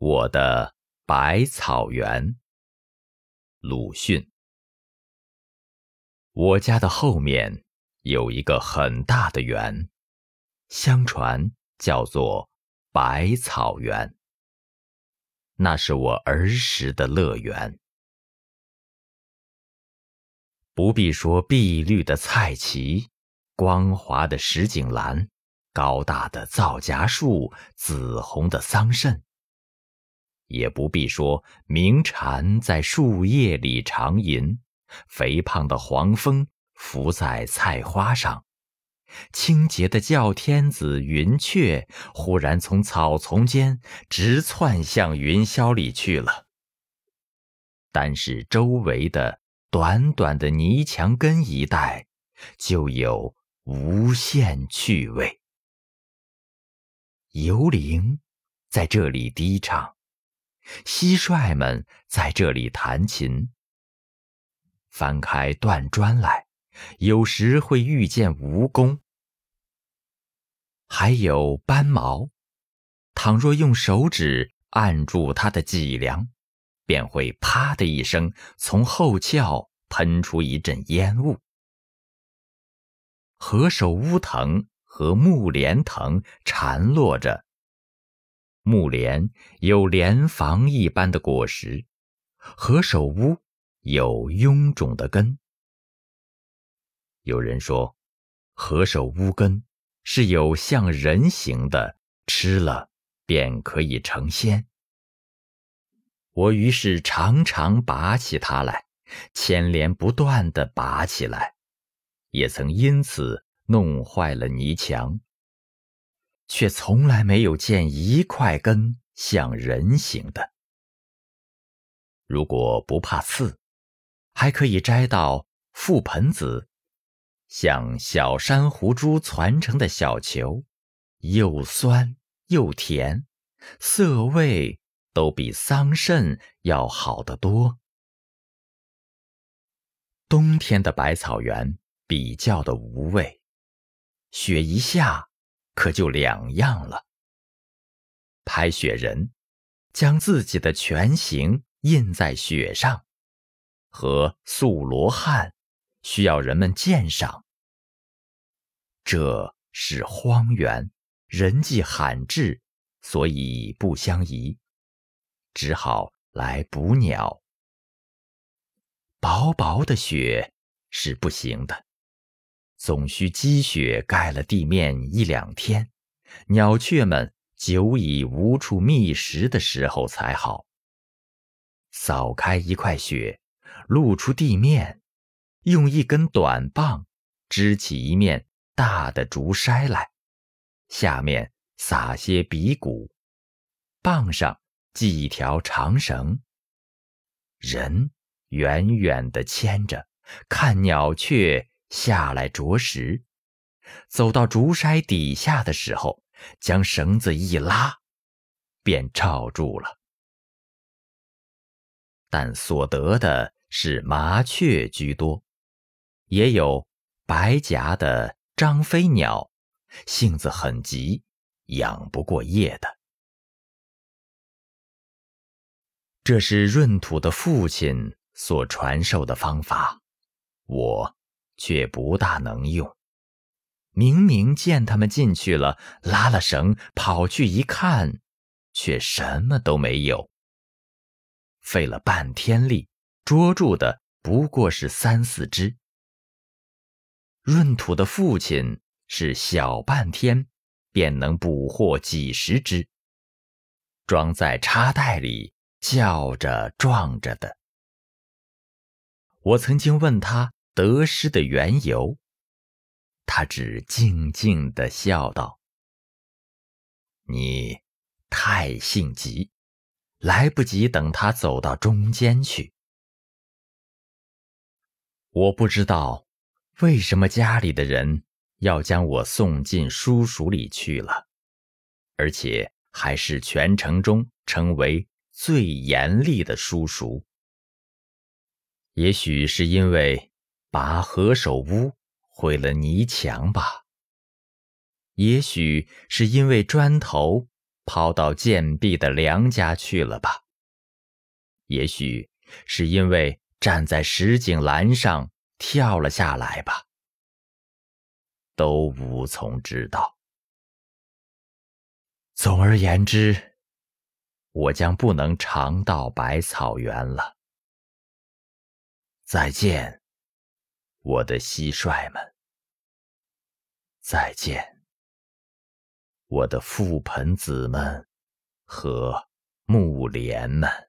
我的百草园，鲁迅。我家的后面有一个很大的园，相传叫做百草园。那是我儿时的乐园。不必说碧绿的菜畦，光滑的石井栏，高大的皂荚树，紫红的桑葚。也不必说鸣蝉在树叶里长吟，肥胖的黄蜂伏在菜花上，清洁的叫天子云雀忽然从草丛间直窜向云霄里去了。但是周围的短短的泥墙根一带，就有无限趣味。幽灵在这里低唱。蟋蟀们在这里弹琴。翻开断砖来，有时会遇见蜈蚣，还有斑毛。倘若用手指按住它的脊梁，便会啪的一声从后窍喷出一阵烟雾。何首乌藤和木莲藤缠络着。木莲有莲房一般的果实，何首乌有臃肿的根。有人说，何首乌根是有像人形的，吃了便可以成仙。我于是常常拔起它来，牵连不断的拔起来，也曾因此弄坏了泥墙。却从来没有见一块根像人形的。如果不怕刺，还可以摘到覆盆子，像小珊瑚珠攒成的小球，又酸又甜，色味都比桑葚要好得多。冬天的百草园比较的无味，雪一下。可就两样了。拍雪人，将自己的全形印在雪上，和塑罗汉，需要人们鉴赏。这是荒原，人迹罕至，所以不相宜，只好来捕鸟。薄薄的雪是不行的。总需积雪盖了地面一两天，鸟雀们久已无处觅食的时候才好。扫开一块雪，露出地面，用一根短棒支起一面大的竹筛来，下面撒些鼻骨，棒上系一条长绳，人远远地牵着，看鸟雀。下来啄食，走到竹筛底下的时候，将绳子一拉，便罩住了。但所得的是麻雀居多，也有白颊的张飞鸟，性子很急，养不过夜的。这是闰土的父亲所传授的方法，我。却不大能用。明明见他们进去了，拉了绳跑去一看，却什么都没有。费了半天力，捉住的不过是三四只。闰土的父亲是小半天便能捕获几十只，装在插袋里，叫着撞着的。我曾经问他。得失的缘由，他只静静的笑道：“你太性急，来不及等他走到中间去。我不知道为什么家里的人要将我送进书塾里去了，而且还是全城中称为最严厉的书塾。也许是因为……”拔何首乌毁了泥墙吧？也许是因为砖头抛到贱婢的梁家去了吧？也许是因为站在石井栏上跳了下来吧，都无从知道。总而言之，我将不能常到百草园了。再见，我的蟋蟀们。再见，我的覆盆子们和木莲们。